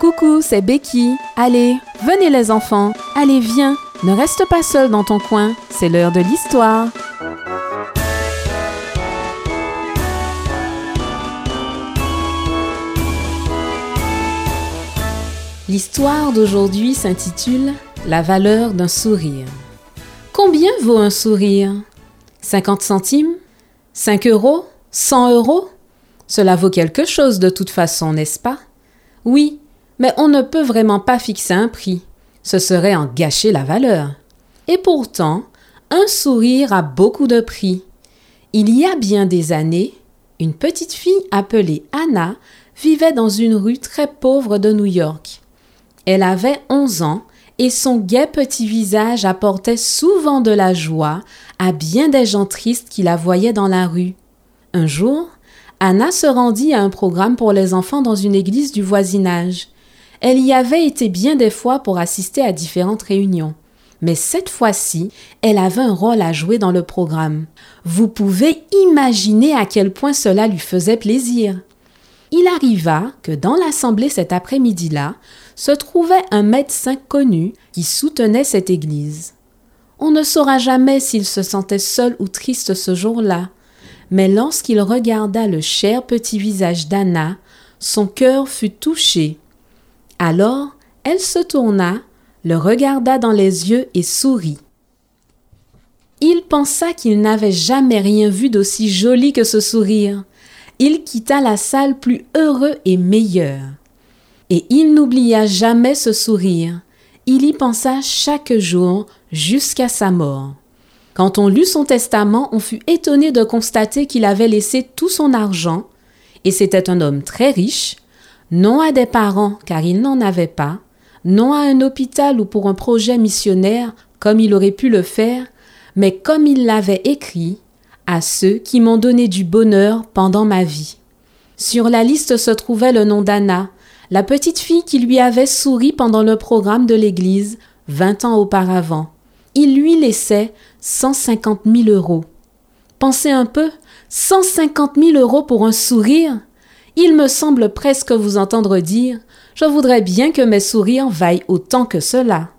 Coucou, c'est Becky. Allez, venez les enfants. Allez, viens. Ne reste pas seul dans ton coin. C'est l'heure de l'histoire. L'histoire d'aujourd'hui s'intitule La valeur d'un sourire. Combien vaut un sourire? 50 centimes? 5 euros? 100 euros? Cela vaut quelque chose de toute façon, n'est-ce pas? Oui, mais on ne peut vraiment pas fixer un prix. Ce serait en gâcher la valeur. Et pourtant, un sourire a beaucoup de prix. Il y a bien des années, une petite fille appelée Anna vivait dans une rue très pauvre de New York. Elle avait 11 ans et son gai petit visage apportait souvent de la joie à bien des gens tristes qui la voyaient dans la rue. Un jour, Anna se rendit à un programme pour les enfants dans une église du voisinage. Elle y avait été bien des fois pour assister à différentes réunions. Mais cette fois-ci, elle avait un rôle à jouer dans le programme. Vous pouvez imaginer à quel point cela lui faisait plaisir. Il arriva que dans l'assemblée cet après-midi-là se trouvait un médecin connu qui soutenait cette église. On ne saura jamais s'il se sentait seul ou triste ce jour-là, mais lorsqu'il regarda le cher petit visage d'Anna, son cœur fut touché alors elle se tourna, le regarda dans les yeux et sourit. Il pensa qu'il n'avait jamais rien vu d'aussi joli que ce sourire. Il quitta la salle plus heureux et meilleur. Et il n'oublia jamais ce sourire. Il y pensa chaque jour jusqu'à sa mort. Quand on lut son testament, on fut étonné de constater qu'il avait laissé tout son argent, et c'était un homme très riche, non à des parents car il n'en avait pas, non à un hôpital ou pour un projet missionnaire comme il aurait pu le faire, mais comme il l'avait écrit, à ceux qui m'ont donné du bonheur pendant ma vie. Sur la liste se trouvait le nom d'Anna, la petite fille qui lui avait souri pendant le programme de l'Église vingt ans auparavant. Il lui laissait cent cinquante mille euros. Pensez un peu, cent cinquante mille euros pour un sourire? Il me semble presque vous entendre dire Je voudrais bien que mes sourires vaillent autant que cela.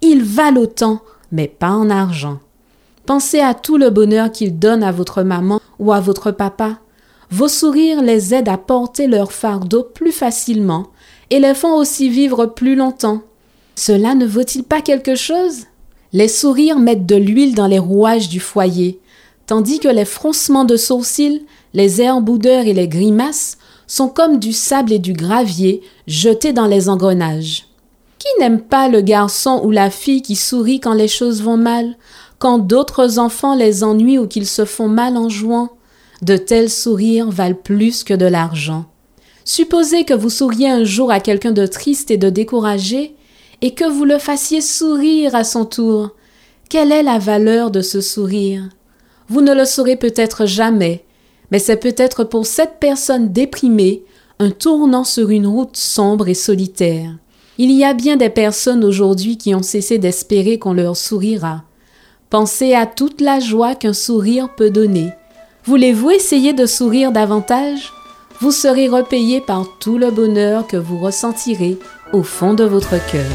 Ils valent autant, mais pas en argent. Pensez à tout le bonheur qu'ils donnent à votre maman ou à votre papa. Vos sourires les aident à porter leur fardeau plus facilement et les font aussi vivre plus longtemps. Cela ne vaut-il pas quelque chose? Les sourires mettent de l'huile dans les rouages du foyer, tandis que les froncements de sourcils, les airs boudeurs et les grimaces sont comme du sable et du gravier jetés dans les engrenages. Qui n'aime pas le garçon ou la fille qui sourit quand les choses vont mal, quand d'autres enfants les ennuient ou qu'ils se font mal en jouant? De tels sourires valent plus que de l'argent. Supposez que vous souriez un jour à quelqu'un de triste et de découragé, et que vous le fassiez sourire à son tour. Quelle est la valeur de ce sourire? Vous ne le saurez peut-être jamais, mais c'est peut-être pour cette personne déprimée un tournant sur une route sombre et solitaire. Il y a bien des personnes aujourd'hui qui ont cessé d'espérer qu'on leur sourira. Pensez à toute la joie qu'un sourire peut donner. Voulez-vous essayer de sourire davantage? Vous serez repayé par tout le bonheur que vous ressentirez au fond de votre cœur.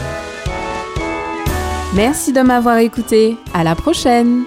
Merci de m'avoir écouté. À la prochaine!